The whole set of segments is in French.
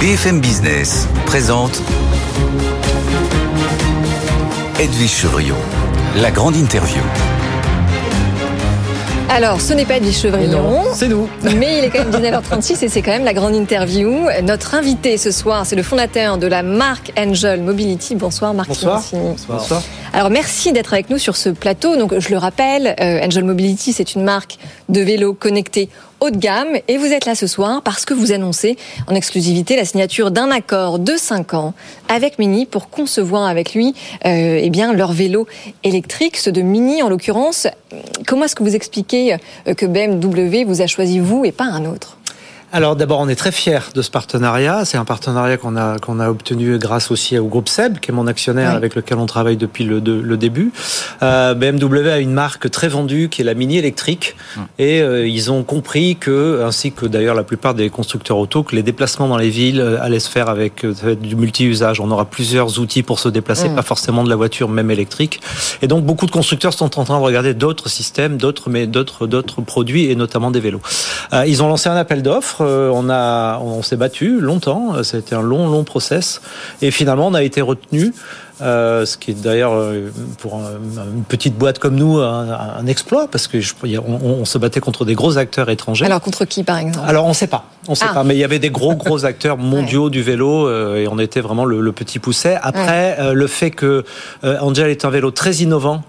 BFM Business présente Edwige Chevrillon, la grande interview. Alors, ce n'est pas Edwige Chevrillon. C'est nous. Mais il est quand même 19h36 et c'est quand même la grande interview. Notre invité ce soir, c'est le fondateur de la marque Angel Mobility. Bonsoir Marc Bonsoir. Simoncini. Bonsoir. Alors merci d'être avec nous sur ce plateau. Donc je le rappelle, euh, Angel Mobility, c'est une marque de vélos connectés haut de gamme et vous êtes là ce soir parce que vous annoncez en exclusivité la signature d'un accord de 5 ans avec Mini pour concevoir avec lui euh, eh bien leur vélo électrique, ceux de Mini en l'occurrence. Comment est-ce que vous expliquez euh, que BMW vous a choisi vous et pas un autre? Alors d'abord, on est très fiers de ce partenariat. C'est un partenariat qu'on a qu'on a obtenu grâce aussi au groupe Seb, qui est mon actionnaire Oui. avec lequel on travaille depuis le, de- le début. Euh, BMW a une marque très vendue qui est la Mini électrique, et euh, ils ont compris que, ainsi que d'ailleurs la plupart des constructeurs auto, que les déplacements dans les villes euh, allaient se faire avec euh, du multi-usage. On aura plusieurs outils pour se déplacer, Mm. pas forcément de la voiture, même électrique. Et donc beaucoup de constructeurs sont en train de regarder d'autres systèmes, d'autres mais d'autres d'autres produits et notamment des vélos. Euh, ils ont lancé un appel d'offres. euh, on a on, s'est battu longtemps. euh, a été un long long process et finalement on a été retenu. Euh, ce qui est d'ailleurs euh, pour un- une petite boîte comme nous un, un exploit parce que je- on, on se battait contre des gros acteurs étrangers. Alors contre qui par exemple? Alors on sait pas, on sait Ah. pas, mais il y avait des gros gros acteurs mondiaux du vélo euh, et on était vraiment le, le petit pousset. Après, euh, le fait que Angel est un vélo très innovant,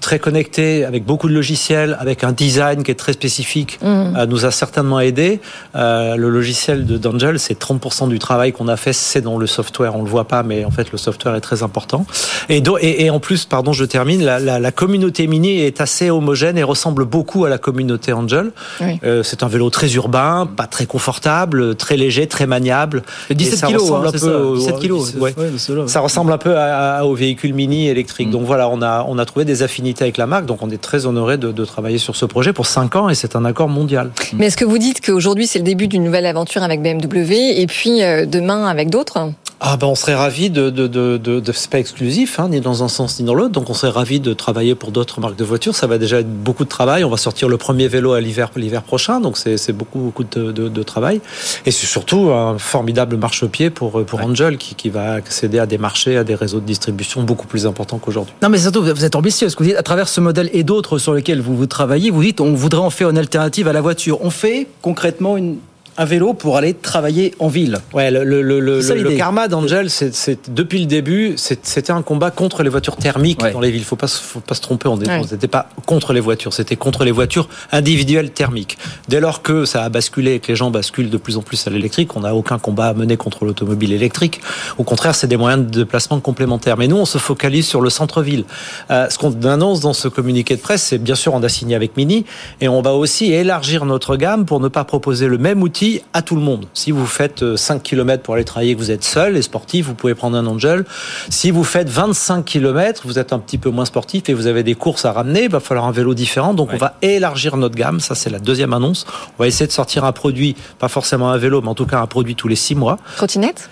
très connecté, avec beaucoup de logiciels, avec un design qui est très spécifique, euh, nous a certainement aidé. Le logiciel de d'Angel, c'est 30% du travail qu'on a fait, c'est dans le software. On le voit pas, mais en fait le software est très important. Et, do- et, et en plus, pardon, je termine. La, la, la communauté Mini est assez homogène et ressemble beaucoup à la communauté Angel. Oui. Euh, c'est un vélo très urbain, pas très confortable, très léger, très maniable. Et 17 ça kilos, ressemble hein, un peu ça, au- 17 kilos. ouais. Ouais, c'est là. Ça ressemble un peu à, à- au véhicule mini électrique. Donc voilà, on a, on a trouvé des affinités avec la marque. Donc on est très honoré de, de travailler sur ce projet pour 5 ans et c'est un accord mondial. Mais est-ce que vous dites qu'aujourd'hui c'est le début d'une nouvelle aventure avec BMW et puis euh, demain avec d'autres? Ah ben on serait ravi de, de, de, de, de c'est pas exclusif, hein, ni dans un sens ni dans l'autre. Donc on serait ravi de travailler pour d'autres marques de voitures. Ça va déjà être beaucoup de travail. On va sortir le premier vélo à l'hiver l'hiver prochain, donc c'est c'est beaucoup beaucoup de, de, de travail. Et c'est surtout un formidable marchepied pour pour Angel qui, qui va accéder à des marchés, à des réseaux de distribution beaucoup plus importants qu'aujourd'hui. Non, mais surtout, vous êtes ambitieux. Ce que vous dites, à travers ce modèle et d'autres sur lesquels vous, vous travaillez, vous dites, on voudrait en faire une alternative à la voiture. On fait concrètement une, un vélo pour aller travailler en ville. Ouais, le, le, le, ça, le karma d'Angel, c'est, c'est depuis le début, c'était un combat contre les voitures thermiques Ouais. dans les villes. Faut pas, se- faut pas se tromper. On Ouais. n'était pas contre les voitures, c'était contre les voitures individuelles thermiques. Dès lors que ça a basculé et que les gens basculent de plus en plus à l'électrique, on n'a aucun combat à mener contre l'automobile électrique. Au contraire, c'est des moyens de déplacement complémentaires. Mais nous, on se focalise sur le centre-ville. Euh, ce qu'on annonce dans ce communiqué de presse, c'est bien sûr on a signé avec Mini et on va aussi élargir notre gamme pour ne pas proposer le même outil à tout le monde. Si vous faites euh, 5 km pour aller travailler, que vous êtes seul et sportif, vous pouvez prendre un Angel. Si vous faites 25 km, vous êtes un petit peu moins sportif et vous avez des courses à ramener, il va falloir un vélo différent. Donc on va élargir notre gamme. Ça, c'est la deuxième annonce. On va essayer de sortir un produit, pas forcément un vélo, mais en tout cas un produit tous les 6 mois. Trottinette?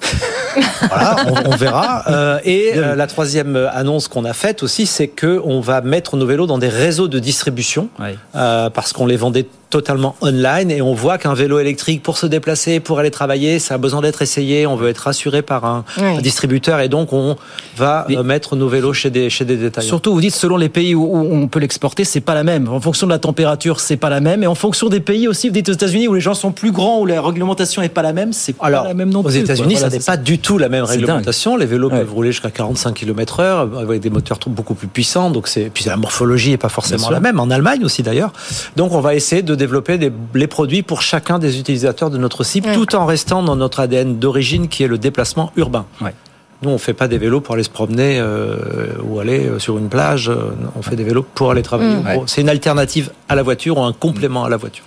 Voilà, on, on verra. Euh, et euh, la troisième annonce qu'on a faite aussi, c'est que on va mettre nos vélos dans des réseaux de distribution Ouais. euh, parce qu'on les vendait totalement online et on voit qu'un vélo électrique pour se déplacer, pour aller travailler, ça a besoin d'être essayé. On veut être rassuré par un, Ouais. un distributeur et donc on va Mais- mettre nos vélos chez des chez des détaillants. Surtout, vous dites, selon les pays où, où on peut l'exporter, c'est pas la même. En fonction de la température, c'est pas la même. Et en fonction des pays aussi, vous dites aux États-Unis où les gens sont plus grands, où la réglementation est pas la même, c'est pas Alors, la même non aux plus. quoi. États-Unis, Voilà, ça n'est pas du tout la même réglementation. Les vélos Ouais. peuvent rouler jusqu'à 45 km heure avec des moteurs beaucoup plus puissants. Donc c'est puis la morphologie est pas forcément la même. En Allemagne aussi d'ailleurs. Donc on va essayer de développer des- les produits pour chacun des utilisateurs de notre site, Ouais. tout en restant dans notre ADN d'origine qui est le déplacement urbain. Ouais. Nous, on fait pas des vélos pour aller se promener euh, ou aller euh, sur une plage. Euh, On fait des vélos pour aller travailler. Mm. C'est une alternative à la voiture ou un complément à la voiture.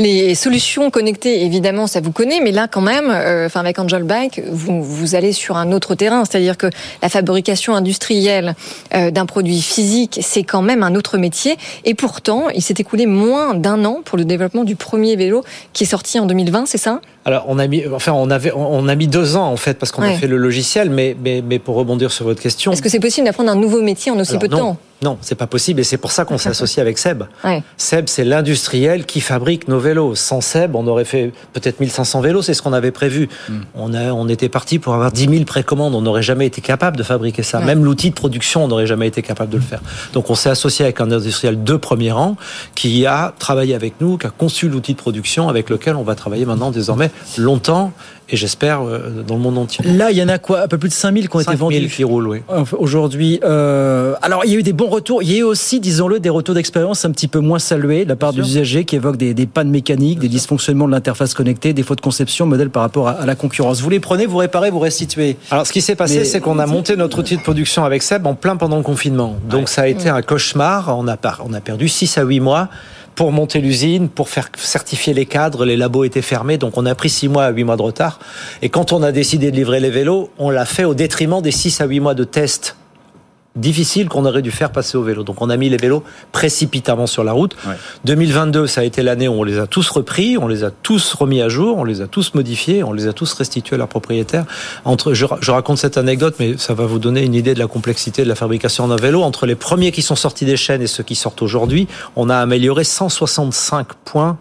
Les solutions connectées, évidemment, ça vous connaît, mais là, quand même, euh, enfin avec Angel Bike, vous, vous allez sur un autre terrain, c'est-à-dire que la fabrication industrielle euh, d'un produit physique, c'est quand même un autre métier. Et pourtant, il s'est écoulé moins d'un an pour le développement du premier vélo qui est sorti en 2020, c'est ça? Alors on a mis, enfin on avait, on a mis deux ans en fait parce qu'on Ouais. a fait le logiciel, mais, mais mais pour rebondir sur votre question, Est-ce que c'est possible d'apprendre un nouveau métier en aussi Alors, peu de non. temps? Non, c'est pas possible et c'est pour ça qu'on s'est associé avec Seb. Ouais. Seb, c'est l'industriel qui fabrique nos vélos. Sans Seb, on aurait fait peut-être 1500 vélos, c'est ce qu'on avait prévu. On, a, on était parti pour avoir 10 000 précommandes, on n'aurait jamais été capable de fabriquer ça. Ouais. Même l'outil de production, on n'aurait jamais été capable de le faire. Donc on s'est associé avec un industriel de premier rang qui a travaillé avec nous, qui a conçu l'outil de production avec lequel on va travailler maintenant désormais longtemps et j'espère euh, dans le monde entier. Là, il y en a quoi Un peu plus de 5000 qui ont été 5 000 vendus qui roulent, oui. Enfin, aujourd'hui. Euh, alors, il y a eu des bons retours. Il y a eu aussi, disons-le, des retours d'expérience un petit peu moins salués de la part Bien des sûr. usagers qui évoquent des, des pannes mécaniques, des dysfonctionnements de l'interface connectée, des fautes de conception, modèle par rapport à, à la concurrence. Vous les prenez, vous réparez, vous restituez. Alors, ce qui s'est passé, Mais- c'est qu'on a monté notre outil de production avec Seb en plein pendant le confinement. Donc, ça a été un cauchemar. On a, on a perdu 6 à 8 mois pour monter l'usine, pour faire certifier les cadres. Les labos étaient fermés. Donc, on a pris 6 mois à 8 mois de retard. Et quand on a décidé de livrer les vélos, on l'a fait au détriment des 6 à 8 mois de tests difficiles qu'on aurait dû faire passer au vélo. Donc, on a mis les vélos précipitamment sur la route. Ouais. 2022, ça a été l'année où on les a tous repris, on les a tous remis à jour, on les a tous modifiés, on les a tous restitués à leurs propriétaires. Entre, je, je raconte cette anecdote, mais ça va vous donner une idée de la complexité de la fabrication d'un vélo. Entre les premiers qui sont sortis des chaînes et ceux qui sortent aujourd'hui, on a amélioré 165 points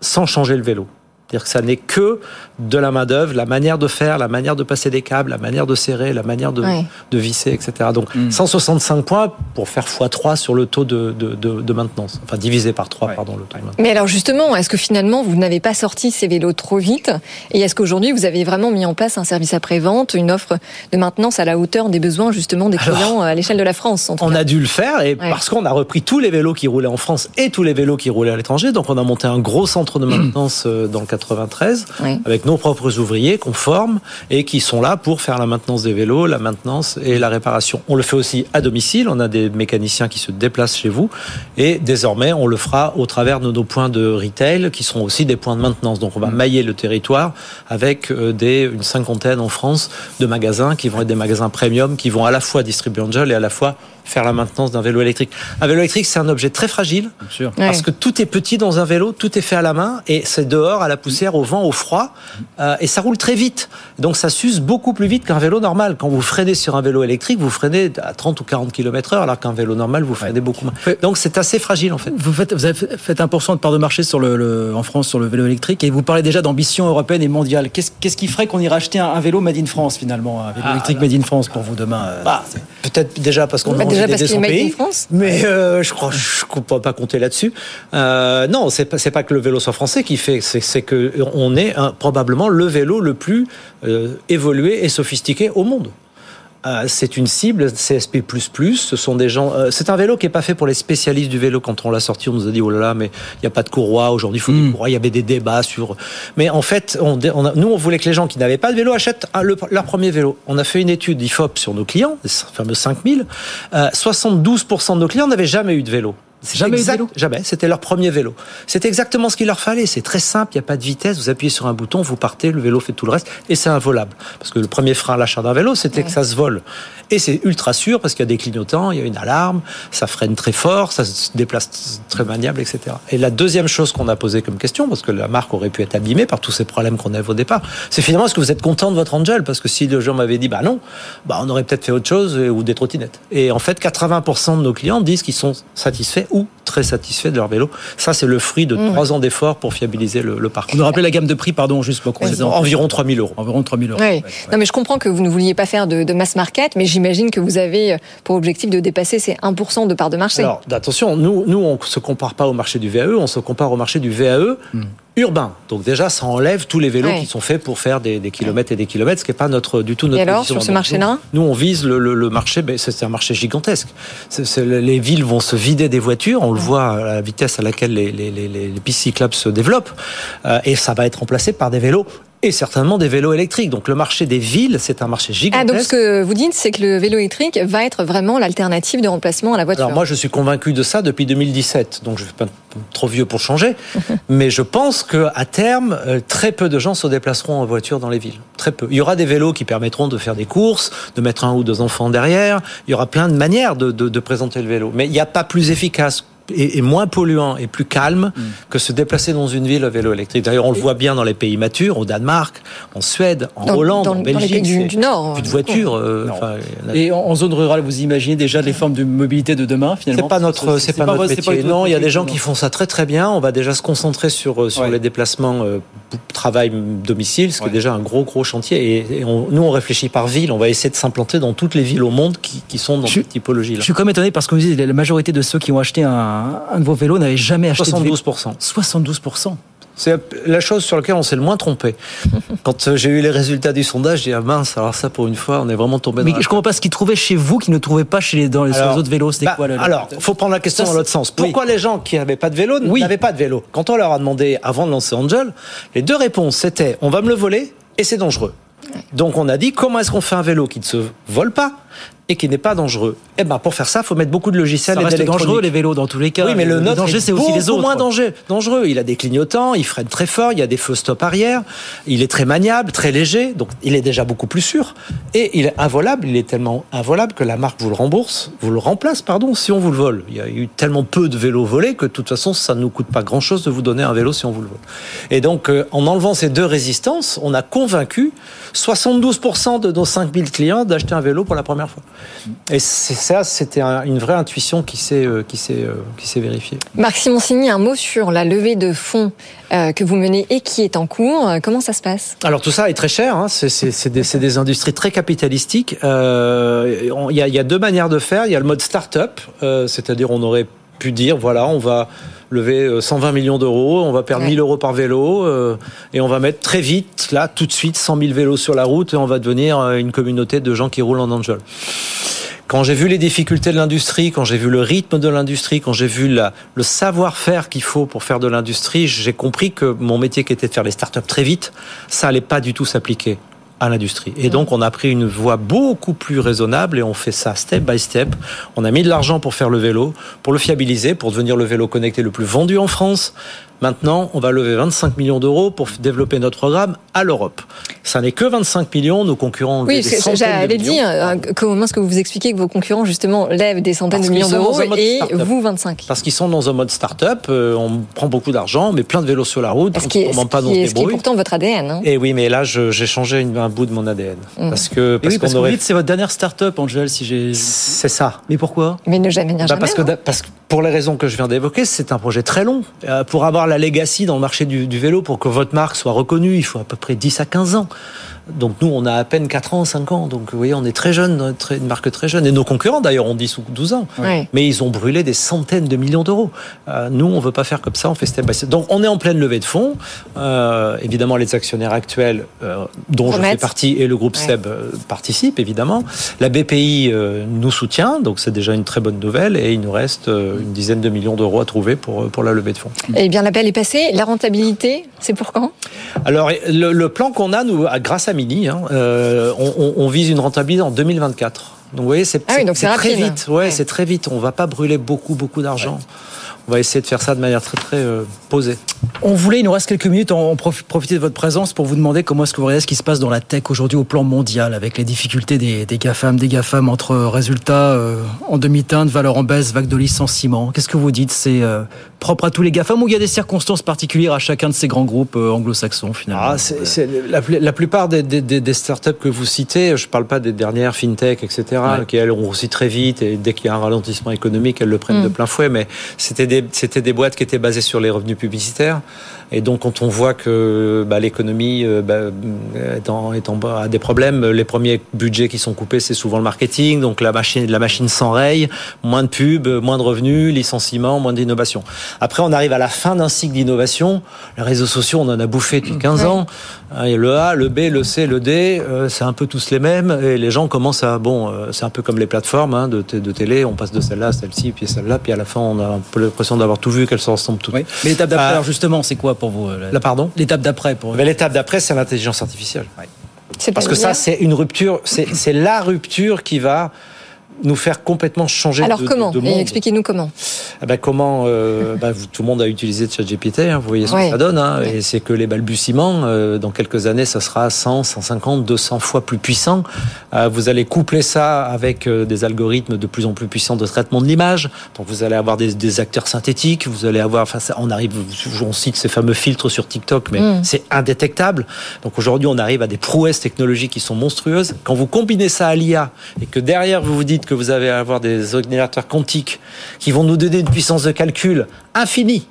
sans changer le vélo. C'est-à-dire que ça n'est que de la main-d'œuvre, la manière de faire, la manière de passer des câbles, la manière de serrer, la manière de, visser, etc. Donc Mm. 165 points pour faire x3 sur le taux de, de, de, de maintenance. Enfin, divisé par 3, Ouais. pardon, le taux de maintenance. Mais alors justement, est-ce que finalement vous n'avez pas sorti ces vélos trop vite Et est-ce qu'aujourd'hui vous avez vraiment mis en place un service après-vente, une offre de maintenance à la hauteur des besoins justement des Alors, clients à l'échelle de la France en tout On cas a dû le faire et Ouais. parce qu'on a repris tous les vélos qui roulaient en France et tous les vélos qui roulaient à l'étranger. Donc on a monté un gros centre de maintenance euh, dans le 93 Oui. avec nos propres ouvriers qu'on forme et qui sont là pour faire la maintenance des vélos, la maintenance et la réparation. On le fait aussi à domicile. On a des mécaniciens qui se déplacent chez vous et désormais on le fera au travers de nos points de retail qui seront aussi des points de maintenance. Donc on va mailler le territoire avec euh, des, une cinquantaine en France de magasins qui vont être des magasins premium qui vont à la fois distribuer Angel et à la fois faire la maintenance d'un vélo électrique. Un vélo électrique, c'est un objet très fragile Bien sûr. Ouais. parce que tout est petit dans un vélo, tout est fait à la main et c'est dehors, à la poussière, au vent, au froid euh, et ça roule très vite. Donc ça s'use beaucoup plus vite qu'un vélo normal. Quand vous freinez sur un vélo électrique, vous freinez à 30 ou 40 km heure alors qu'un vélo normal, vous freinez beaucoup moins. Donc c'est assez fragile en fait. Vous, faites, vous avez fait 1% de part de marché sur le, le- en France sur le vélo électrique et vous parlez déjà d'ambition européenne et mondiale. Qu'est-ce qui ferait qu'on irait acheter un, un vélo made in France finalement Un vélo Ah, électrique made in France pour vous demain euh, Bah, peut-être déjà parce qu'on Bah, déjà parce qu'il est. France. Mais euh, je crois, je ne peux pas compter là-dessus. Euh, non, c'est pas, pas que le vélo soit français qui fait, c'est, c'est que on est un- probablement le vélo le plus euh, évolué et sophistiqué au monde. Euh, c'est une cible CSP++. Ce sont des gens. euh, c'est un vélo qui est pas fait pour les spécialistes du vélo. Quand on l'a sorti, on nous a dit oh là là, mais il y a pas de courroie aujourd'hui. Il faut des courroies. Il y avait des débats sur. Mais en fait, on, on a- nous, on voulait que les gens qui n'avaient pas de vélo achètent le- leur premier vélo. On a fait une étude IFOP sur nos clients, les fameux 5000. Euh, 72% de nos clients n'avaient jamais eu de vélo. Jamais eu de exact- vélo Jamais. C'était leur premier vélo. C'est exactement ce qu'il leur fallait. C'est très simple. Il n'y a pas de vitesse. Vous appuyez sur un bouton, vous partez, le vélo fait tout le reste. Et c'est involable. Parce que le premier frein à l'achat d'un vélo, c'était que ça se vole. Et c'est ultra sûr parce qu'il y a des clignotants, il y a une alarme, ça freine très fort, ça se déplace très maniable, etc. Et la deuxième chose qu'on a posée comme question, parce que la marque aurait pu être abîmée par tous ces problèmes qu'on avait au départ, c'est finalement est-ce que vous êtes content de votre Angel? Parce que si le gens m'avait dit bah non, bah on aurait peut-être fait autre chose euh, ou des trottinettes. Et en fait, 80% de nos clients disent qu'ils sont satisfaits ou très satisfaits de leur vélo. Ça, c'est le fruit de trois ans d'efforts pour fiabiliser le, le parc. On nous rappelait la gamme de prix, pardon, juste pour qu'on environ 3000 euros. environ 3000 euros. Oui. Ouais, ouais. Non, mais je comprends que vous ne vouliez pas faire de, de mass market, mais j'imagine que vous avez euh, pour objectif de dépasser ces 1% de part de marché. Alors, attention, nous, nous, on se compare pas au marché du VAE, on se compare au marché du VAE urbain. Donc déjà, ça enlève tous les vélos Ouais. qui sont faits pour faire des, des kilomètres et des kilomètres, ce qui n'est pas notre, du tout notre Et alors, sur ce marché-là nous, nous, on vise le, le- le marché, ben, c'est un marché gigantesque. Les villes vont se vider des voitures, on le voit à la vitesse à laquelle les, les, les, les pistes cyclables se développent, euh, et ça va être remplacé par des vélos et certainement des vélos électriques. Donc le marché des villes, c'est un marché Ah, gigantesque. donc ce que vous dites, c'est que le vélo électrique va être vraiment l'alternative de remplacement à la voiture. Alors moi, je suis convaincu de ça depuis 2017, donc je ne suis pas trop vieux pour changer, mais je pense que à terme, euh, très peu de gens se déplaceront en voiture dans les villes. Très peu. Il y aura des vélos qui permettront de faire des courses, de mettre un ou deux enfants derrière. Il y aura plein de manières de, de- de présenter le vélo, mais il n'y a pas plus efficace est, est moins polluant et plus calme Mm. que se déplacer dans une ville à vélo électrique. D'ailleurs, on le voit bien dans les pays matures, au Danemark, en Suède, en Dans- Hollande, dans- en dans les Belgique. pays du- Nord, Plus de voitures. euh, Et en, en zone rurale, vous imaginez déjà les formes de mobilité de demain finalement C'est pas notre, c'est pas notre métier. non, il y a des gens non. qui font ça très très bien. On va déjà se concentrer sur euh, sur Ouais. les déplacements euh, travail domicile, ce qui Ouais. est déjà un gros gros chantier. Et, et on- nous, on réfléchit par ville. On va essayer de s'implanter dans toutes les villes au monde qui, qui sont dans Je- cette typologie-là. Je suis comme étonné parce que vous dites la majorité de ceux qui ont acheté un, un de vos vélos n'avaient jamais acheté de vélo. 72 72 C'est la chose sur laquelle on s'est le moins trompé. Quand euh, j'ai eu les résultats du sondage, j'ai dit ah mince, alors ça pour une fois, on est vraiment tombé Mais dans la je comprends pas ce qu'ils trouvaient chez vous qu'ils ne trouvaient pas chez les, dans les, sur Alors, les autres vélos. C'était Bah, quoi le- Alors, faut prendre la question Ça, dans l'autre sens. oui. Pourquoi les gens qui n'avaient pas de vélo Oui. n'avaient pas de vélo? Quand on leur a demandé avant de lancer Angel, les deux réponses c'était on va me le voler et c'est dangereux. Donc on a dit comment est-ce qu'on fait un vélo qui ne se vole pas? Et qui n'est pas dangereux Eh ben pour faire ça, faut mettre beaucoup de ça logiciels et reste dangereux les vélos dans tous les cas. Oui, mais le, nôtre danger est c'est aussi les autres. moins danger- dangereux. Il a des clignotants, il freine très fort, il y a des feux stop arrière, il est très maniable, très léger, donc il est déjà beaucoup plus sûr. Et il est involable, il est tellement involable que la marque vous le rembourse, vous le remplace, pardon, si on vous le vole. Il y a eu tellement peu de vélos volés que de toute façon, ça ne nous coûte pas grand-chose de vous donner un vélo si on vous le vole. Et donc, euh, en enlevant ces deux résistances, on a convaincu 72% de nos 5000 clients d'acheter un vélo pour la première fois. Et c'est ça, c'était un- une vraie intuition qui s'est euh, qui s'est euh, qui s'est vérifiée. Marc Simoncini, un mot sur la levée de fonds euh, que vous menez et qui est en cours. Comment ça se passe? Alors tout ça est très cher, hein. c'est des, c'est des industries très capitalistiques. Euh, on- Il y, a, il y a deux manières de faire. Il y a le mode start-up, euh, c'est-à-dire on aurait pu dire voilà, on va lever euh, 120 millions d'euros, on va perdre Ouais. 1000 euros par vélo euh, et on va mettre très vite, là, tout de suite, 100 000 vélos sur la route et on va devenir euh, une communauté de gens qui roulent en Angel. Quand j'ai vu les difficultés de l'industrie, quand j'ai vu le rythme de l'industrie, quand j'ai vu la, le savoir-faire qu'il faut pour faire de l'industrie, j'ai compris que mon métier qui était de faire les startups très vite, ça allait pas du tout s'appliquer à l'industrie. Et donc, on a pris une voie beaucoup plus raisonnable et on fait ça step by step. On a mis de l'argent pour faire le vélo, pour le fiabiliser, pour devenir le vélo connecté le plus vendu en France. Maintenant, on va lever 25 millions d'euros pour développer notre programme à l'Europe. Ça n'est que 25 millions, nos concurrents ont levé Oui, des que centaines de j'allais millions. dire, euh, comment est-ce que vous expliquez que vos concurrents, justement, lèvent des centaines Parce de millions d'euros et start-up. vous 25 Parce qu'ils sont dans un mode start-up, euh, on prend beaucoup d'argent, met plein de vélos sur la route, Ce qui est, on ment pas dans ce qui est pourtant votre ADN. hein. Et oui, mais là, je- j'ai changé une- un bout de mon ADN. Mm. Parce que, parce oui, parce qu'on que vous aurait. dites c'est votre dernière start-up, Angel, si j'ai. C'est ça. Mais pourquoi? Mais ne jamais dire Bah, jamais. parce, que, hein. parce que pour les raisons que je viens d'évoquer, c'est un projet très long. Euh, pour avoir la legacy dans le marché du, du vélo, pour que votre marque soit reconnue, il faut à peu près 10 à 15 ans. Donc nous, on a à peine 4 ans, 5 ans. Donc vous voyez, on est très jeune, très- une marque très jeune. Et nos concurrents, d'ailleurs, ont 10 ou 12 ans. Mais ils ont brûlé des centaines de millions d'euros. Euh, nous, on veut pas faire comme ça, on fait step by step. Donc on est en pleine levée de fonds. Euh, évidemment, les actionnaires actuels, euh, dont je fais partie, et le groupe. SEB participent, évidemment. La BPI nous soutient, donc c'est déjà une très bonne nouvelle. Et il nous reste une dizaine de millions d'euros à trouver pour, pour la levée de fonds. Eh bien, l'appel est passé. La rentabilité, c'est pour quand? Alors, le, le plan qu'on a, nous, grâce à Mini, hein, euh, on, vise une rentabilité en 2024. Donc, vous voyez, c'est Ah oui, très vite. Ouais, Ouais. c'est très vite. On va pas brûler beaucoup, beaucoup d'argent. On va essayer de faire ça de manière très, très euh, posée. On voulait, il nous reste quelques minutes, on prof- profiter de votre présence pour vous demander comment est-ce que vous regardez ce qui se passe dans la tech aujourd'hui au plan mondial, avec les difficultés des, des GAFAM, des GAFAM entre résultats euh, en demi-teinte, valeur en baisse, vague de licenciements. Qu'est-ce que vous dites? C'est euh, propre à tous les GAFAM ou il y a des circonstances particulières à chacun de ces grands groupes euh, anglo-saxons finalement? Ah, la, pl- la plupart des, des, des- des startups que vous citez, je parle pas des dernières fintech, etc., Ouais. qui elles ont aussi très vite et dès qu'il y a un ralentissement économique, elles le prennent Mm. de plein fouet. Mais c'était des, c'était des boîtes qui étaient basées sur les revenus publicitaires. Et donc, quand on voit que bah, l'économie euh, bah, a des problèmes, les premiers budgets qui sont coupés, c'est souvent le marketing. Donc, la machine, la machine s'enraye, moins de pubs, moins de revenus, licenciements, moins d'innovation. Après, on arrive à la fin d'un cycle d'innovation. Les réseaux sociaux, on en a bouffé depuis 15 Ouais. ans. Et le A, le B, le C, le D, euh, c'est un peu tous les mêmes. Et les gens commencent à... Bon, euh, c'est un peu comme les plateformes hein, de, télé. On passe de celle-là à celle-ci, puis celle-là. Puis à la fin, on a un peu l'impression d'avoir tout vu, qu'elles se ressemblent toutes. Oui. Mais l'étape d'après, Ah. alors justement, c'est quoi pour vous euh, Là, pardon L'étape d'après pour Mais L'étape d'après, c'est l'intelligence artificielle. Parce que ça, c'est une rupture, c'est c'est la rupture qui va nous faire complètement changer Alors de, comment de, de monde. Expliquez-nous comment. Ben comment euh, ben, Tout le monde a utilisé ChatGPT, hein, vous voyez ce ouais. que ça donne, hein, ouais. et c'est que les balbutiements, euh, dans quelques années, ça sera 100, 150, 200 fois plus puissant. Euh, vous allez coupler ça avec euh, des algorithmes de plus en plus puissants de traitement de l'image, donc vous allez avoir des, des, acteurs synthétiques, vous allez avoir, enfin, ça, on arrive, on cite ces fameux filtres sur TikTok, mais mm. c'est indétectable. Donc aujourd'hui, on arrive à des prouesses technologiques qui sont monstrueuses. Quand vous combinez ça à l'IA et que derrière vous vous dites que vous allez avoir des ordinateurs quantiques qui vont nous donner une puissance de calcul infinie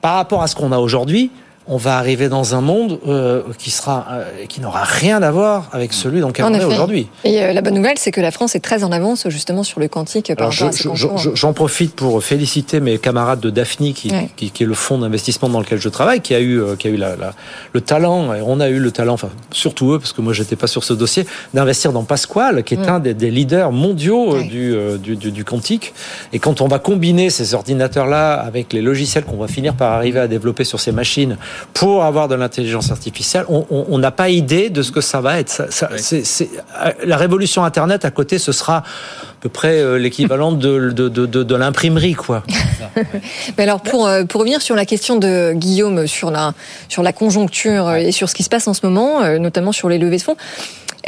par rapport à ce qu'on a aujourd'hui, on va arriver dans un monde euh, qui sera euh, qui n'aura rien à voir avec celui dans lequel on est aujourd'hui. Et euh, la bonne nouvelle, c'est que la France est très en avance justement sur le quantique. Par j'en profite pour féliciter mes camarades de Daphne, qui, ouais. qui, qui est le fonds d'investissement dans lequel je travaille, qui a eu qui a eu la, la, le talent, et on a eu le talent, enfin surtout eux, parce que moi j'étais pas sur ce dossier, d'investir dans Pasquale, qui est un des, des, leaders mondiaux ouais. du, du, du, du quantique. Et quand on va combiner ces ordinateurs-là avec les logiciels qu'on va finir par arriver à développer sur ces machines pour avoir de l'intelligence artificielle, on n'a pas idée de ce que ça va être. Ça, ça, oui. c est, c est, la révolution Internet à côté, ce sera à peu près euh, l'équivalent de, de, de, de, l'imprimerie, quoi. Mais alors, pour, euh, pour revenir sur la question de Guillaume, sur la, sur la conjoncture et sur ce qui se passe en ce moment, euh, notamment sur les levées de fonds,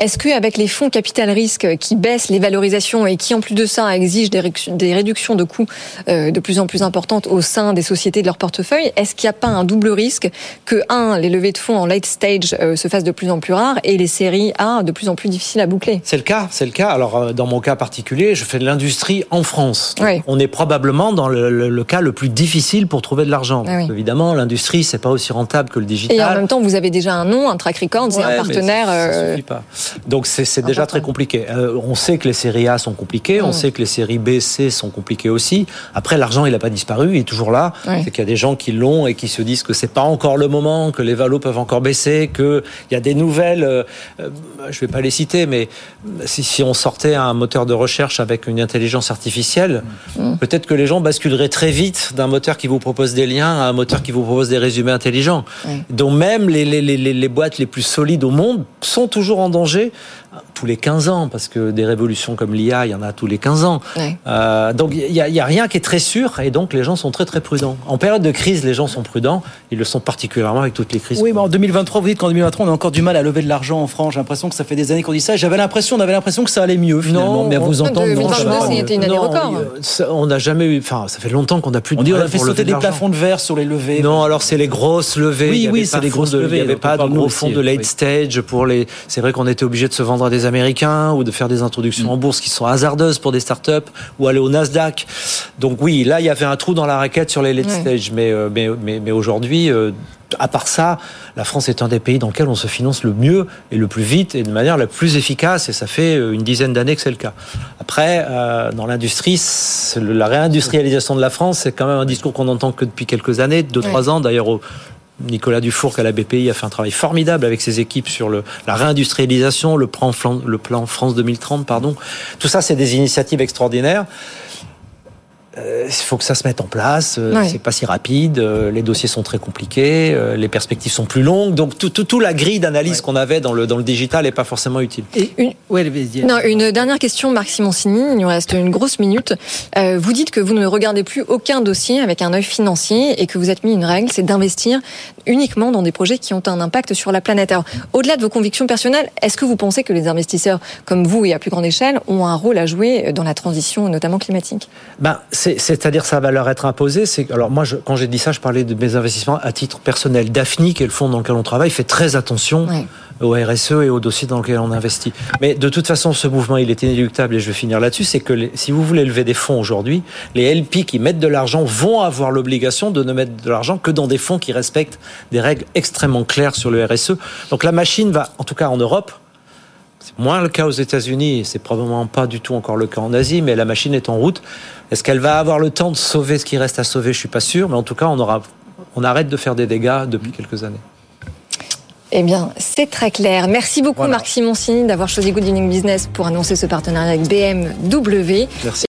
est-ce qu'avec les fonds capital risque qui baissent les valorisations et qui, en plus de ça, exigent des, réductions de coûts euh, de plus en plus importantes au sein des sociétés de leur portefeuille, est-ce qu'il n'y a pas un double risque que, un, les levées de fonds en late stage euh, se fassent de plus en plus rares et les séries A de plus en plus difficiles à boucler? C'est le cas, c'est le cas. Alors, euh, dans mon cas particulier, je fais de l'industrie en France. Oui. On est probablement dans le, le, le, cas le plus difficile pour trouver de l'argent. Ah oui. Évidemment, l'industrie, c'est pas aussi rentable que le digital. Et en même temps, vous avez déjà un nom, un track record, c'est ouais, un partenaire. Ça, ça suffit pas. Donc c'est déjà très compliqué. Euh, on sait que les séries A sont compliquées, mmh. on sait que les séries B, C sont compliquées aussi. Après, l'argent, il n'a pas disparu, il est toujours là. Ouais. C'est qu'il y a des gens qui l'ont et qui se disent que c'est pas encore le moment, que les valos peuvent encore baisser, qu'il y a des nouvelles. Euh, je vais pas les citer, mais si, si, on sortait un moteur de recherche avec une intelligence artificielle, mmh. peut-être que les gens basculeraient très vite d'un moteur qui vous propose des liens à un moteur qui vous propose des résumés intelligents. Ouais. Donc même les, les, les, les boîtes les plus solides au monde sont toujours en danger tous les 15 ans, parce que des révolutions comme l'IA, il y en a tous les 15 ans. Ouais. Euh, donc il n'y a, a, rien qui est très sûr, et donc les gens sont très très prudents. En période de crise, les gens sont prudents, ils le sont particulièrement avec toutes les crises. Oui, mais en 2023, vous dites qu'en 2023, on a encore du mal à lever de l'argent en France. J'ai l'impression que ça fait des années qu'on dit ça. J'avais l'impression, on avait l'impression que ça allait mieux finalement, non, mais à vous entendre, non, c'était une année non, record. On n'a jamais eu, enfin, ça fait longtemps qu'on n'a plus. On dit on a fait sauter des plafonds de verre sur les levées. Non, alors c'est les grosses levées. Oui, oui, c'est les grosses levées. Il n'y avait pas de gros fonds de late stage pour les. C'est vrai qu'on obligé de se vendre à des Américains ou de faire des introductions mmh. en bourse qui sont hasardeuses pour des startups ou aller au Nasdaq. Donc oui, là il y avait un trou dans la raquette sur les late ouais. stage, mais euh, mais mais, mais aujourd'hui. Euh, à part ça, la France est un des pays dans lequel on se finance le mieux et le plus vite et de manière la plus efficace. Et ça fait euh, une dizaine d'années que c'est le cas. Après, dans l'industrie, la réindustrialisation de la France, c'est quand même un discours qu'on entend que depuis quelques années, deux, trois ans. D'ailleurs, Nicolas Dufour à la BPI a fait un travail formidable avec ses équipes sur la réindustrialisation, le plan, le plan France 2030, pardon. Tout ça, c'est des initiatives extraordinaires. Euh, il faut que ça se mette en place. Euh, ouais. C'est pas si rapide. Euh, les dossiers sont très compliqués. Euh, les perspectives sont plus longues. Donc tout, tout, tout la grille d'analyse ouais. qu'on avait dans le dans le digital n'est pas forcément utile. Et une, ouais, non, une dernière question, Marc Simoncini. Il nous reste une grosse minute. Euh, vous dites que vous ne regardez plus aucun dossier avec un œil financier et que vous êtes mis une règle, c'est d'investir uniquement dans des projets qui ont un impact sur la planète. Alors, au-delà de vos convictions personnelles, est-ce que vous pensez que les investisseurs comme vous et à plus grande échelle ont un rôle à jouer dans la transition, notamment climatique? Ben c'est-à-dire ça va leur être imposé. C'est alors moi, je, quand j'ai dit ça, je parlais de mes investissements à titre personnel. Daphne, qui est le fonds dans lequel on travaille, fait très attention. Au RSE et au dossier dans lequel on investit. Mais de toute façon, ce mouvement, il est inéluctable et je vais finir là-dessus. C'est que les, si vous voulez lever des fonds aujourd'hui, les LP qui mettent de l'argent vont avoir l'obligation de ne mettre de l'argent que dans des fonds qui respectent des règles extrêmement claires sur le RSE. Donc la machine va, en tout cas en Europe, c'est moins le cas aux États-Unis, c'est probablement pas du tout encore le cas en Asie, mais la machine est en route. Est-ce qu'elle va avoir le temps de sauver ce qui reste à sauver? Je suis pas sûr, mais en tout cas, on aura, on arrête de faire des dégâts depuis quelques années. Eh bien, c'est très clair. Merci beaucoup, voilà. Marc Simoncini, d'avoir choisi Good Evening Business pour annoncer ce partenariat avec BMW. Merci.